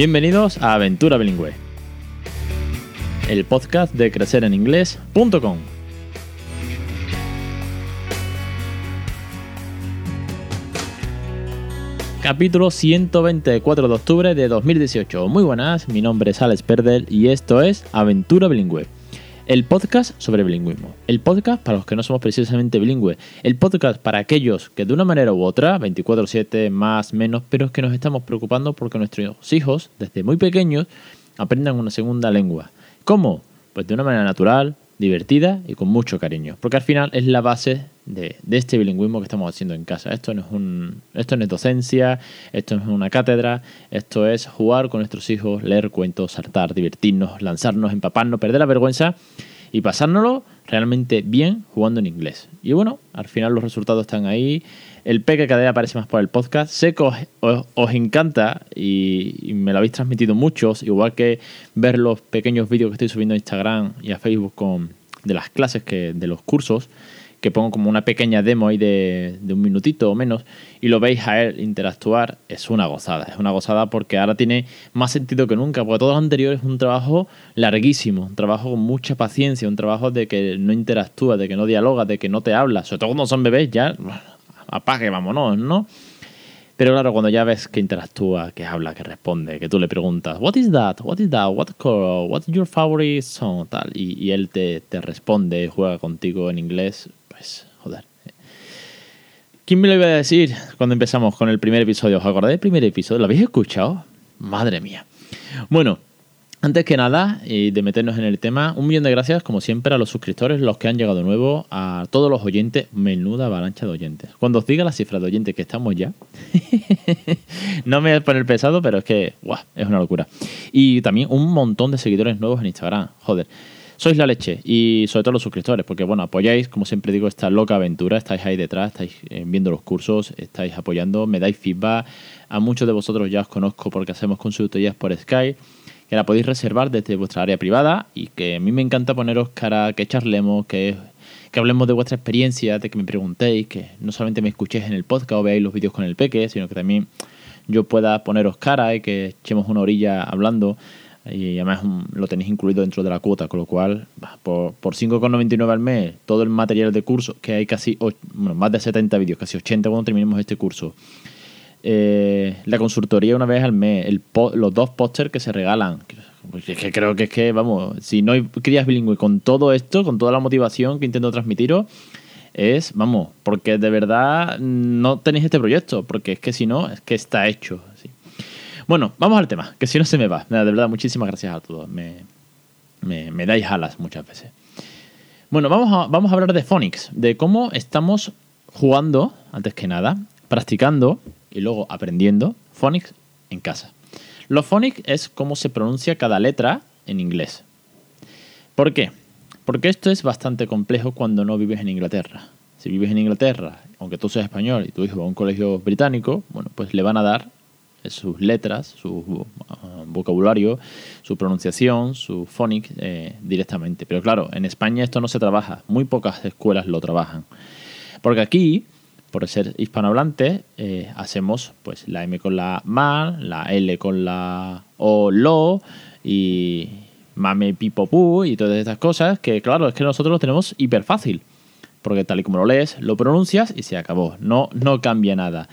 Bienvenidos a Aventura Bilingüe, el podcast de crecereninglés.com. Capítulo 124 de octubre de 2018. Muy buenas, mi nombre es Alex Perdel y esto es Aventura Bilingüe. El podcast sobre bilingüismo. El podcast para los que no somos precisamente bilingües. El podcast para aquellos que de una manera u otra, 24/7, más, menos, pero es que nos estamos preocupando porque nuestros hijos, desde muy pequeños, aprendan una segunda lengua. ¿Cómo? Pues de una manera natural, divertida y con mucho cariño. Porque al final es la base de, este bilingüismo que estamos haciendo en casa. Esto no, es un, esto no es docencia, esto no es una cátedra, esto es jugar con nuestros hijos, leer cuentos, saltar, divertirnos, lanzarnos, empaparnos, perder la vergüenza y pasárnoslo realmente bien jugando en inglés. Y bueno, al final los resultados están ahí. El peque cada día aparece más por el podcast. Sé que os, encanta y, y, me lo habéis transmitido muchos, igual que ver los pequeños vídeos que estoy subiendo a Instagram y a Facebook con, de las clases, que, de los cursos que pongo como una pequeña demo ahí de, un minutito o menos y lo veis a él interactuar, es una gozada. Es una gozada porque ahora tiene más sentido que nunca, porque todo lo anterior es un trabajo larguísimo, un trabajo con mucha paciencia, un trabajo de que no interactúa, de que no dialoga, de que no te habla. Sobre todo cuando son bebés, ya apague, vámonos, ¿no? Pero claro, cuando ya ves que interactúa, que habla, que responde, que tú le preguntas, What is that? What is that? What color? What's your favorite song? Tal, y, y él te, te responde, juega contigo en inglés, pues, joder. ¿Quién me lo iba a decir cuando empezamos con el primer episodio? ¿Os acordáis del primer episodio? ¿Lo habéis escuchado? Madre mía. Bueno, antes que nada, de meternos en el tema, un millón de gracias, como siempre, a los suscriptores, los que han llegado nuevo, a todos los oyentes, menuda avalancha de oyentes. Cuando os diga la cifra de oyentes que estamos ya, no me voy a poner pesado, pero es que, guau, es una locura. Y también un montón de seguidores nuevos en Instagram, joder sois la leche y sobre todo los suscriptores, porque bueno, apoyáis, como siempre digo, esta loca aventura, estáis ahí detrás, estáis eh, viendo los cursos, estáis apoyando, me dais feedback, a muchos de vosotros ya os conozco porque hacemos consultorías por Skype, que la podéis reservar desde vuestra área privada y que a mí me encanta poneros cara, que charlemos, que, que hablemos de vuestra experiencia, de que me preguntéis, que no solamente me escuchéis en el podcast o veáis los vídeos con el peque, sino que también yo pueda poneros cara y que echemos una orilla hablando y además lo tenéis incluido dentro de la cuota, con lo cual por, por 5,99 al mes todo el material de curso, que hay casi bueno, más de 70 vídeos, casi 80 cuando terminemos este curso. Eh, la consultoría una vez al mes, los dos pósters que se regalan. Pues es que creo que es que, vamos, si no hay crías bilingüe con todo esto, con toda la motivación que intento transmitiros, es, vamos, porque de verdad no tenéis este proyecto, porque es que si no, es que está hecho. Bueno, vamos al tema, que si no se me va. De verdad, muchísimas gracias a todos. Me, me, dais alas muchas veces. Bueno, vamos vamos a hablar de Phonics, de cómo estamos jugando, antes que nada, practicando y luego aprendiendo Phonics en casa. Los Phonics es cómo se pronuncia cada letra en inglés. ¿Por qué? Porque esto es bastante complejo cuando no vives en Inglaterra. Si vives en Inglaterra, aunque tú seas español y tu hijo va a un colegio británico, bueno, pues le van a dar sus letras, su uh, vocabulario, su pronunciación, su phonics eh, directamente. Pero claro, en España esto no se trabaja, muy pocas escuelas lo trabajan. Porque aquí, por ser hispanohablante, eh, hacemos pues la M con la ma, la L con la O, lo y mame, pipo, pu y todas estas cosas que claro, es que nosotros lo tenemos hiper fácil. Porque tal y como lo lees, lo pronuncias y se acabó. No, no cambia nada.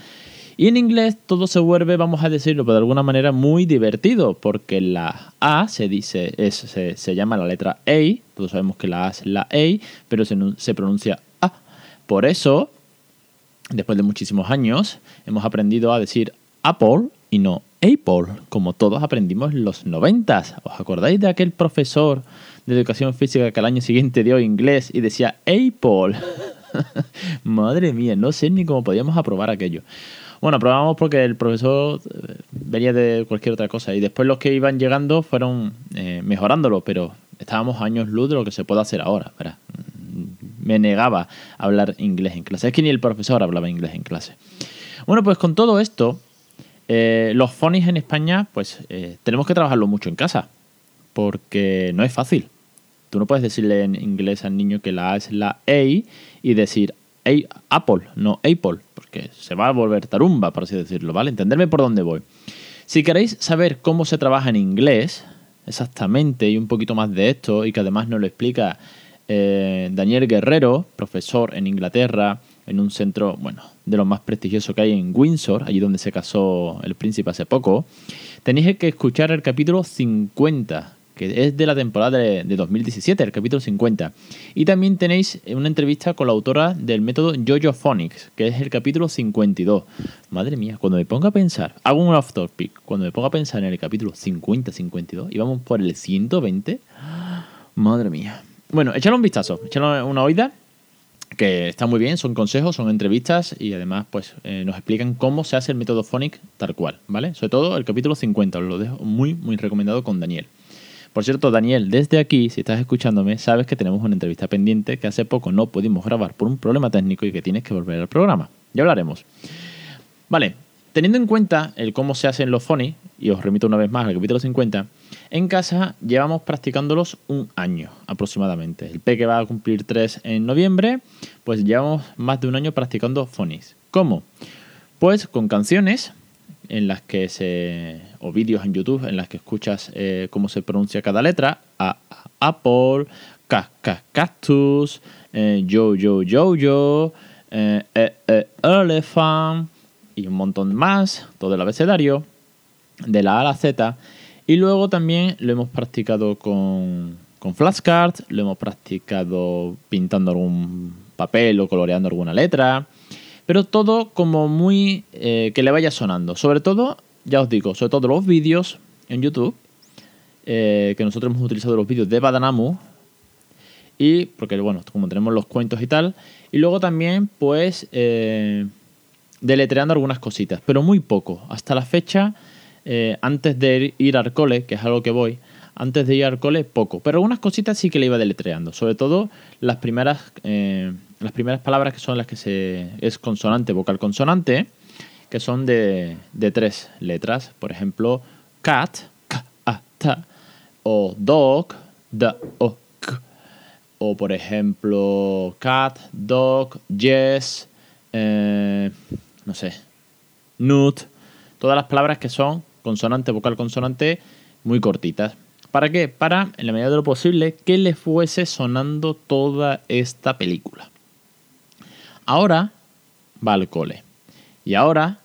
Y en inglés todo se vuelve, vamos a decirlo de alguna manera, muy divertido, porque la A se dice, es, se, llama la letra A, todos sabemos que la A es la A, pero se pronuncia A. Por eso, después de muchísimos años, hemos aprendido a decir Apple y no Apple, como todos aprendimos en los noventas. ¿Os acordáis de aquel profesor de educación física que al año siguiente dio inglés y decía Apple? Madre mía, no sé ni cómo podíamos aprobar aquello. Bueno, probamos porque el profesor eh, venía de cualquier otra cosa y después los que iban llegando fueron eh, mejorándolo, pero estábamos años luz de lo que se puede hacer ahora. ¿verdad? Me negaba a hablar inglés en clase. Es que ni el profesor hablaba inglés en clase. Bueno, pues con todo esto, eh, los phonics en España, pues tenemos que trabajarlo mucho en casa, porque no es fácil. Tú no puedes decirle en inglés al niño que la A es la A y decir Apple, no Apple, porque se va a volver tarumba, por así decirlo, ¿vale? Entenderme por dónde voy. Si queréis saber cómo se trabaja en inglés, exactamente, y un poquito más de esto, y que además nos lo explica eh, Daniel Guerrero, profesor en Inglaterra, en un centro, bueno, de lo más prestigioso que hay en Windsor, allí donde se casó el príncipe hace poco, tenéis que escuchar el capítulo 50, que es de la temporada de, 2017, el capítulo 50. Y también tenéis una entrevista con la autora del método Jojo Phonics, que es el capítulo 52. Madre mía, cuando me ponga a pensar, hago un off topic, cuando me ponga a pensar en el capítulo 50-52 y vamos por el 120, madre mía. Bueno, echadle un vistazo, echadle una oída que está muy bien, son consejos, son entrevistas y además pues eh, nos explican cómo se hace el método Phonic tal cual, ¿vale? Sobre todo el capítulo 50, os lo dejo muy, muy recomendado con Daniel. Por cierto, Daniel, desde aquí, si estás escuchándome, sabes que tenemos una entrevista pendiente que hace poco no pudimos grabar por un problema técnico y que tienes que volver al programa. Ya hablaremos. Vale, teniendo en cuenta el cómo se hacen los phonics, y os remito una vez más al capítulo 50, en casa llevamos practicándolos un año aproximadamente. El P que va a cumplir 3 en noviembre, pues llevamos más de un año practicando phonics. ¿Cómo? Pues con canciones en las que se. o vídeos en YouTube en las que escuchas eh, cómo se pronuncia cada letra. A, Apple, ca, cactus, eh, yo, yo, yo, yo, eh, elephant y un montón más, todo el abecedario, de la A a la Z. Y luego también lo hemos practicado con, con flashcards, lo hemos practicado pintando algún papel o coloreando alguna letra. Pero todo como muy eh, que le vaya sonando. Sobre todo, ya os digo, sobre todo los vídeos en YouTube, eh, que nosotros hemos utilizado los vídeos de Badanamu. Y porque, bueno, como tenemos los cuentos y tal. Y luego también, pues, eh, deletreando algunas cositas, pero muy poco. Hasta la fecha, antes de ir al cole, que es algo que voy, antes de ir al cole, poco. Pero algunas cositas sí que le iba deletreando. Sobre todo las primeras las primeras palabras que son las que se es consonante, vocal consonante, que son de, tres letras. Por ejemplo, cat, k, a, ta, o dog, d, o. O por ejemplo, cat, dog, yes, eh, no sé, nut. Todas las palabras que son consonante, vocal, consonante, muy cortitas. ¿Para qué? Para, en la medida de lo posible, que le fuese sonando toda esta película. Ahora va al cole. Y ahora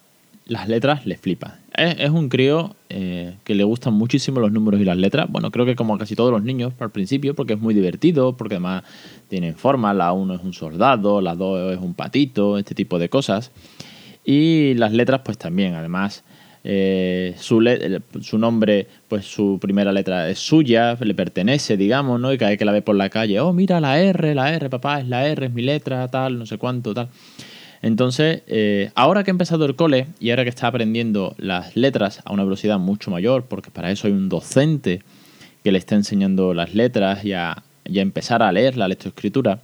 las letras le flipan. Es, un crío eh, que le gustan muchísimo los números y las letras. Bueno, creo que como casi todos los niños al principio, porque es muy divertido, porque además tienen forma. La 1 es un soldado, la 2 es un patito, este tipo de cosas. Y las letras pues también, además eh, su, su, nombre, pues su primera letra es suya, le pertenece, digamos, ¿no? Y cada vez que la ve por la calle, oh, mira la R, la R, papá, es la R, es mi letra, tal, no sé cuánto, tal. Entonces, eh, ahora que ha empezado el cole y ahora que está aprendiendo las letras a una velocidad mucho mayor, porque para eso hay un docente que le está enseñando las letras y a, y a empezar a leer la lectoescritura,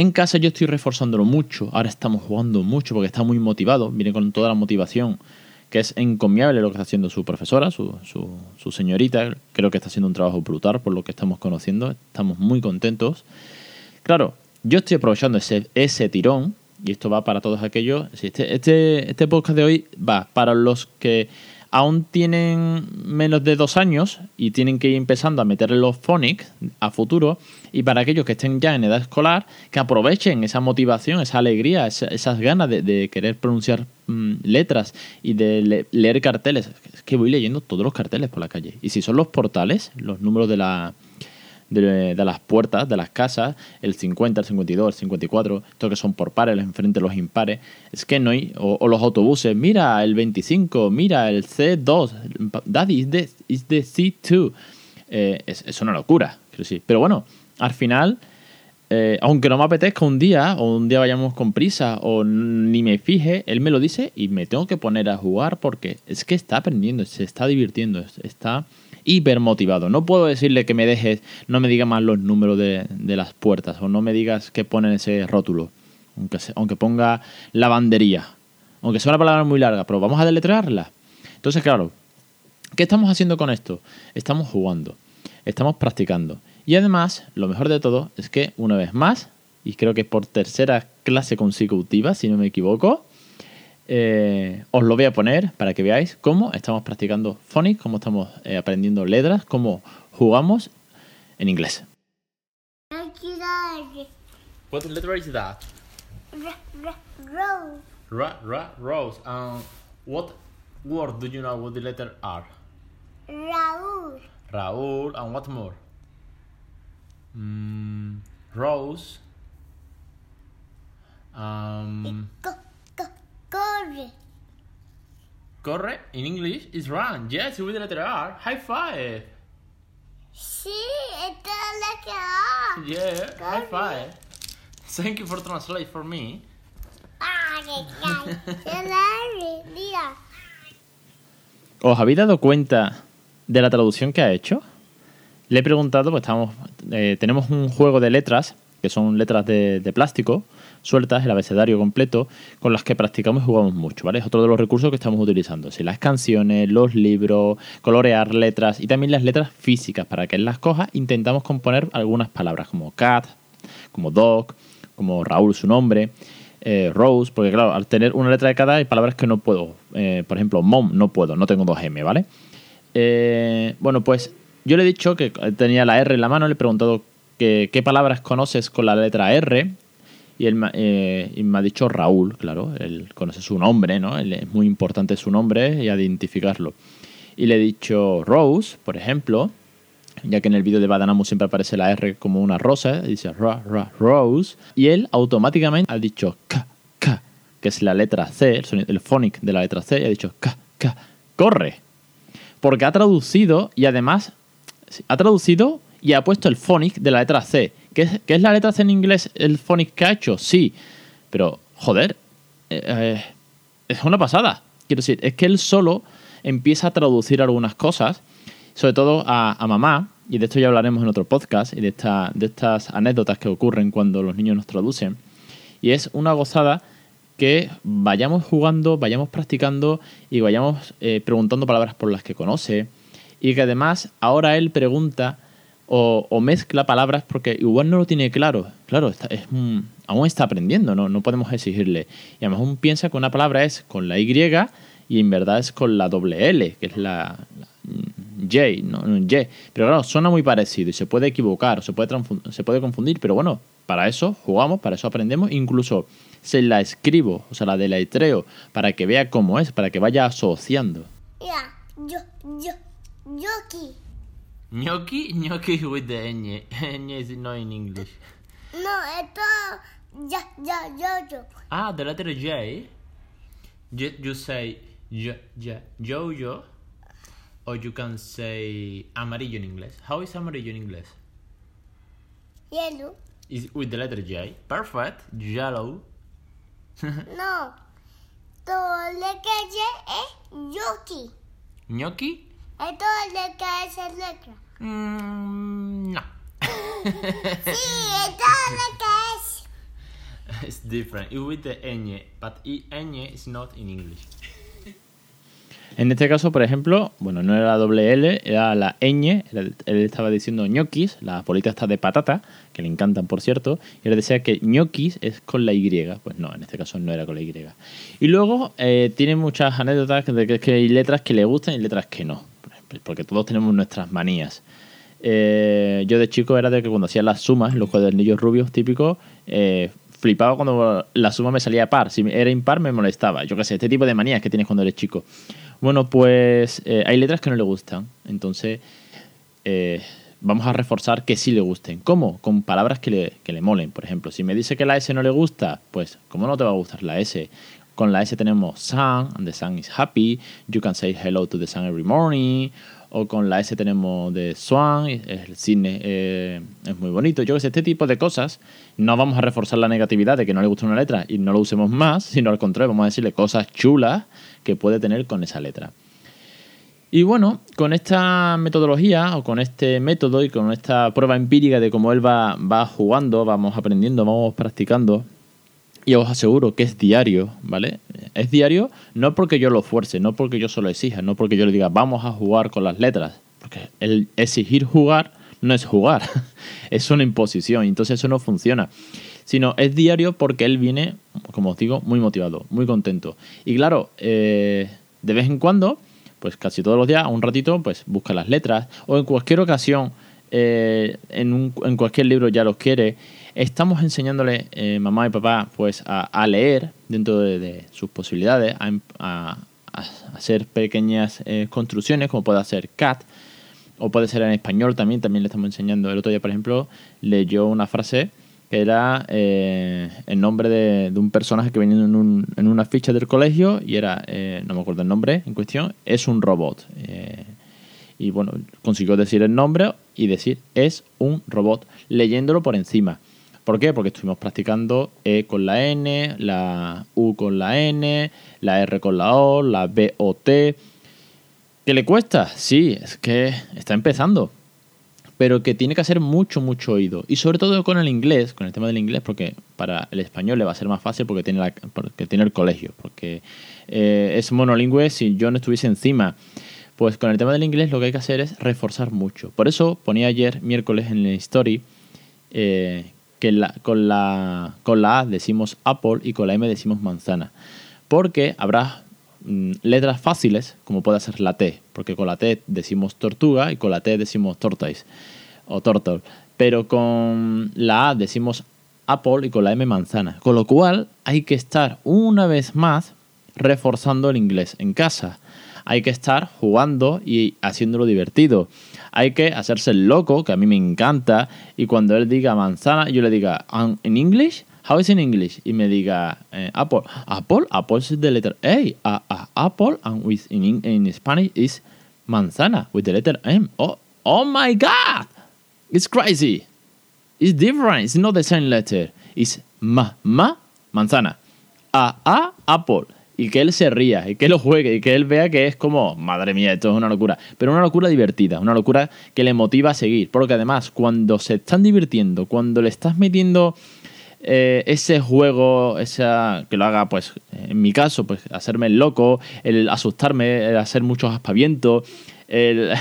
en casa yo estoy reforzándolo mucho, ahora estamos jugando mucho porque está muy motivado, viene con toda la motivación que es encomiable lo que está haciendo su profesora, su, señorita. Creo que está haciendo un trabajo brutal por lo que estamos conociendo. Estamos muy contentos. Claro, yo estoy aprovechando ese, ese tirón, y esto va para todos aquellos. Este, este, este podcast de hoy va para los que aún tienen menos de dos años y tienen que ir empezando a meterle los phonics a futuro. Y para aquellos que estén ya en edad escolar, que aprovechen esa motivación, esa alegría, esas ganas de, querer pronunciar mm, letras y de leer carteles. Es que voy leyendo todos los carteles por la calle. Y si son los portales, los números de la de, las puertas de las casas, el 50, el 52, el 54, estos que son por pares, enfrente los impares, es que no hay, o, los autobuses, mira el 25, mira el C2, daddy is the, is the C2, eh, es, una locura, Pero bueno, al final, eh, aunque no me apetezca un día, o un día vayamos con prisa, o ni me fije, él me lo dice y me tengo que poner a jugar porque es que está aprendiendo, se está divirtiendo, está hiper motivado. No puedo decirle que me dejes, no me diga más los números de, las puertas o no me digas que pone ese rótulo, aunque, aunque ponga lavandería, aunque sea una palabra muy larga, pero vamos a deletrearla. Entonces, claro, ¿qué estamos haciendo con esto? Estamos jugando, estamos practicando. Y además, lo mejor de todo es que una vez más, y creo que por tercera clase consecutiva, si no me equivoco, Eh, os lo voy a poner para que veáis cómo estamos practicando phonics, cómo estamos eh, aprendiendo letras, cómo jugamos en inglés. What letter is that? Rose. Ra, ra, rose. Um, what word do you know with the letter R? Raúl. Raúl, and what more? Mm, rose. Um, corre. corre in English is run. Yes, with the letter R. High five. Sí, esta es la que A. Yeah, high Corre. five. Thank you for translate for me. Ah. ¿Os habéis dado cuenta de la traducción que ha hecho? Le he preguntado, pues estamos, eh, tenemos un juego de letras, que son letras de, plástico, sueltas, el abecedario completo, con las que practicamos y jugamos mucho, ¿vale? Es otro de los recursos que estamos utilizando. Si las canciones, los libros, colorear letras y también las letras físicas, para que él las coja, intentamos componer algunas palabras como cat, como dog, como Raúl su nombre, eh, Rose, porque claro, al tener una letra de cada hay palabras que no puedo. Eh, por ejemplo, mom no puedo, no tengo dos M, ¿vale? Eh, bueno, pues yo le he dicho que tenía la R en la mano, le he preguntado qué palabras conoces con la letra R. Y él ma- eh, me ha dicho Raúl, claro, él conoce su nombre, ¿no? Es muy importante su nombre y identificarlo. Y le he dicho Rose, por ejemplo, ya que en el vídeo de Badanamu siempre aparece la R como una rosa, dice ra, ra, Rose, y él automáticamente ha dicho K, K, que es la letra C, el, sonido, el phonic de la letra C, y ha dicho K, K, corre. Porque ha traducido y además ha traducido y ha puesto el phonic de la letra C. ¿Qué es, es la letra C en inglés? ¿El phonic que ha hecho? Sí. Pero, joder, eh, eh, es una pasada. Quiero decir, es que él solo empieza a traducir algunas cosas, sobre todo a, a mamá, y de esto ya hablaremos en otro podcast, y de, esta, de estas anécdotas que ocurren cuando los niños nos traducen. Y es una gozada que vayamos jugando, vayamos practicando y vayamos eh, preguntando palabras por las que conoce. Y que además ahora él pregunta o, mezcla palabras porque igual no lo tiene claro. Claro, está- es aún está aprendiendo, ¿no? no podemos exigirle. Y además aún piensa que una palabra es con la Y y en verdad es con la doble L, que es la, la J, no, Y. Pero claro, suena muy parecido y se puede equivocar, se puede, se puede confundir, pero bueno, para eso jugamos, para eso aprendemos, incluso se la escribo, o sea, la deletreo, para que vea cómo es, para que vaya asociando. Yo, yo, yo aquí. Gnocchi, gnocchi with the ñ. ñ is not in English. No, esto, ya, ya, yo, yo. Ah, the letter J. You, you say yo, yo, yo, yo, or you can say amarillo in English. How is amarillo in English? Yellow. Is with the letter J. Perfect. Yellow. No. Lo que es yo aquí. Gnocchi? Esto le que es el letra. Mm, no. Sí, esto lo que es. it's different. It's with the ñ, but i- ñ is not in English. En este caso, por ejemplo, bueno, no era la doble L, era la ñ. Él estaba diciendo ñoquis, las bolitas estas de patata, que le encantan, por cierto. Y él decía que ñoquis es con la Y. Pues no, en este caso no era con la Y. Y luego eh, tiene muchas anécdotas de que, es que hay letras que le gustan y letras que no. Porque todos tenemos nuestras manías. Eh, yo de chico era de que cuando hacía las sumas, los cuadernillos rubios típicos, eh, flipaba cuando la suma me salía par. Si era impar me molestaba. Yo qué sé, este tipo de manías que tienes cuando eres chico. Bueno, pues eh, hay letras que no le gustan. Entonces, vamos a reforzar que sí le gusten. ¿Cómo? Con palabras que le, que le molen. Por ejemplo, si me dice que la S no le gusta, pues, ¿cómo no te va a gustar la S? Con la S tenemos sun, and the sun is happy. You can say hello to the sun every morning. O con la S tenemos de swan, el cine eh, es muy bonito. Yo que sé, este tipo de cosas no vamos a reforzar la negatividad de que no le gusta una letra y no lo usemos más, sino al contrario, vamos a decirle cosas chulas que puede tener con esa letra. Y bueno, con esta metodología o con este método y con esta prueba empírica de cómo él va, va jugando, vamos aprendiendo, vamos practicando, y os aseguro que es diario, ¿vale? Es diario no porque yo lo fuerce, no porque yo se lo exija, no porque yo le diga vamos a jugar con las letras, porque el exigir jugar no es jugar, es una imposición, entonces eso no funciona. sino es diario porque él viene, como os digo, muy motivado, muy contento. Y claro, eh, de vez en cuando, pues casi todos los días, un ratito, pues busca las letras, o en cualquier ocasión, eh, en, un- en cualquier libro ya los quiere. Estamos enseñándole, eh, mamá y papá, pues a, leer dentro de, sus posibilidades, a, em- hacer pequeñas eh, construcciones, como puede hacer CAT, o puede ser en español también, también le estamos enseñando. El otro día, por ejemplo, leyó una frase que era eh, el nombre de, un personaje que venía en, un- en una ficha del colegio y era, eh, no me acuerdo el nombre en cuestión, es un robot. Y bueno, consiguió decir el nombre y decir es un robot, leyéndolo por encima. ¿Por qué? Porque estuvimos practicando E con la N, la U con la N, la R con la O, la B o T. ¿Que le cuesta? Sí, es que está empezando. Pero que tiene que hacer mucho, mucho oído. Y sobre todo con el inglés, con el tema del inglés, porque para el español le va a ser más fácil porque tiene, la- porque tiene el colegio. Porque eh, es monolingüe si yo no estuviese encima. Pues con el tema del inglés lo que hay que hacer es reforzar mucho. Por eso ponía ayer, miércoles, en la story, eh, que con, la, con la A decimos apple y con la M decimos manzana. Porque habrá mm, letras fáciles, como puede ser la T, porque con la T decimos tortuga y con la T decimos tortoise o turtle. Pero con la A decimos apple y con la M manzana. Con lo cual hay que estar una vez más reforzando el inglés en casa. Hay que estar jugando y haciéndolo divertido. Hay que hacerse el loco, que a mí me encanta, y cuando él diga manzana, yo le diga, "Um, ¿en English? How is in English? Y me diga, eh, Apple. Apple? Apple is the letter A. A- apple, and with in Spanish is manzana, with the letter M. Oh, oh my God! It's crazy. It's different. It's not the same letter. It's ma, ma, manzana. A, a, apple. Y que él se ría, y que lo juegue, y que él vea que es como, madre mía, esto es una locura. Pero una locura divertida, una locura que le motiva a seguir. Porque además, cuando se están divirtiendo, cuando le estás metiendo eh, ese juego, esa, que lo haga, pues, en mi caso, pues, hacerme el loco, el asustarme, el hacer muchos aspavientos, el,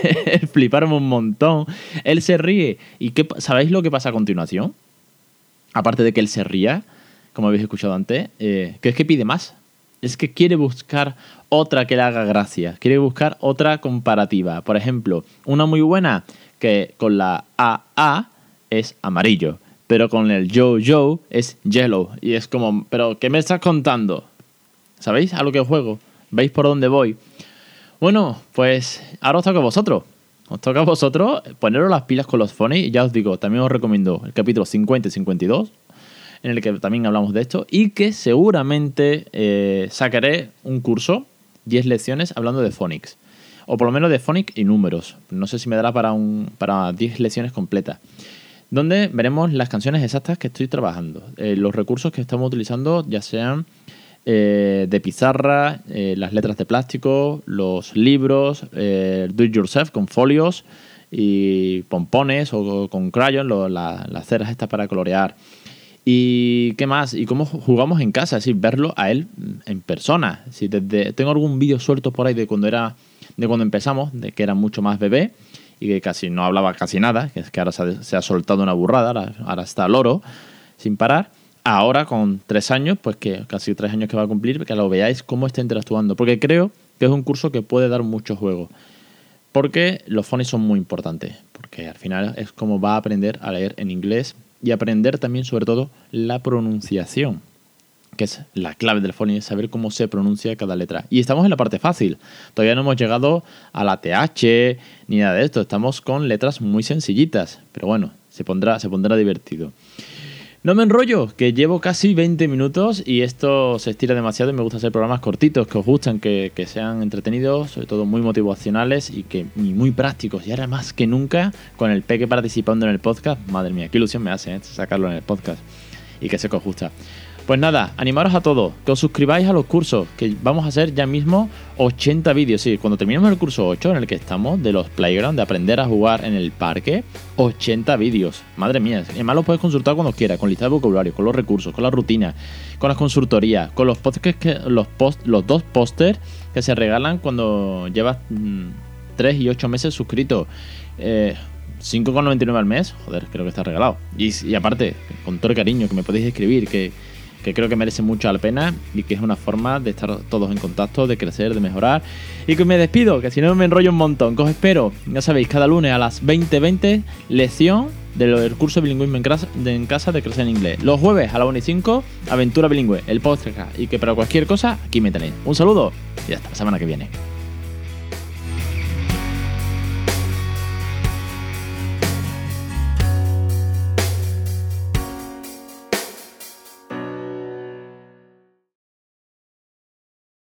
fliparme un montón, él se ríe. ¿Y qué, sabéis lo que pasa a continuación? Aparte de que él se ría, como habéis escuchado antes, eh, que es que pide más. Es que quiere buscar otra que le haga gracia, quiere buscar otra comparativa. Por ejemplo, una muy buena que con la AA es amarillo, pero con el Yo Yo es yellow. Y es como, ¿pero qué me estás contando? ¿Sabéis a lo que juego? ¿Veis por dónde voy? Bueno, pues ahora os toca a vosotros. Os toca a vosotros poneros las pilas con los phonies. Y ya os digo, también os recomiendo el capítulo 50 y 52, en el que también hablamos de esto. Y que seguramente eh, sacaré un curso, 10 lecciones, hablando de phonics. O por lo menos de phonics y números. No sé si me dará para, un, para 10 lecciones completas. Donde veremos las canciones exactas que estoy trabajando. eh, los recursos que estamos utilizando, ya sean eh, de pizarra, las letras de plástico, los libros, do it yourself con folios y pompones o con crayon, las ceras estas para colorear. ¿Y qué más? ¿Y cómo jugamos en casa? Es decir, verlo a él en persona. Si desde, tengo algún vídeo suelto por ahí de cuando era de cuando empezamos, de que era mucho más bebé y que casi no hablaba casi nada, que es que ahora se ha, soltado una burrada, ahora, está loro sin parar. Ahora con tres años, pues que casi tres años que va a cumplir, que lo veáis cómo está interactuando. Porque creo que es un curso que puede dar mucho juego. Porque los phonics son muy importantes. Porque al final es como va a aprender a leer en inglés y aprender también, sobre todo, la pronunciación. Que es la clave del phonics, saber cómo se pronuncia cada letra. Y estamos en la parte fácil. Todavía no hemos llegado a la TH ni nada de esto. Estamos con letras muy sencillitas. Pero bueno, se pondrá, se pondrá divertido. No me enrollo, que llevo casi 20 minutos y esto se estira demasiado y me gusta hacer programas cortitos que os gustan, que, sean entretenidos, sobre todo muy motivacionales y que muy prácticos. Y ahora más que nunca, con el peque participando en el podcast, madre mía, qué ilusión me hace ¿eh? sacarlo en el podcast y que que os gusta. Pues nada, animaros a todos, que os suscribáis a los cursos, que vamos a hacer ya mismo 80 vídeos. Sí, cuando terminemos el curso 8 en el que estamos, de los playground, de aprender a jugar en el parque, 80 vídeos. Madre mía, además los puedes consultar cuando quieras, con lista de vocabulario, con los recursos, con la rutina, con las consultorías, con los que, los, post, los dos pósters que se regalan cuando llevas 3 y 8 meses suscrito. Eh, 5,99 al mes, joder, creo que está regalado. Y, y aparte, con todo el cariño que me podéis escribir, que, que creo que merece mucho la pena y que es una forma de estar todos en contacto, de crecer, de mejorar. Y que me despido, que si no me enrollo un montón. Que os espero, ya sabéis, cada lunes a las 20.20, lección del curso bilingüismo en casa, de, en casa de crecer en inglés. Los jueves a las 1 y 5, aventura bilingüe, el podcast. Y que para cualquier cosa, aquí me tenéis. Un saludo y hasta la semana que viene.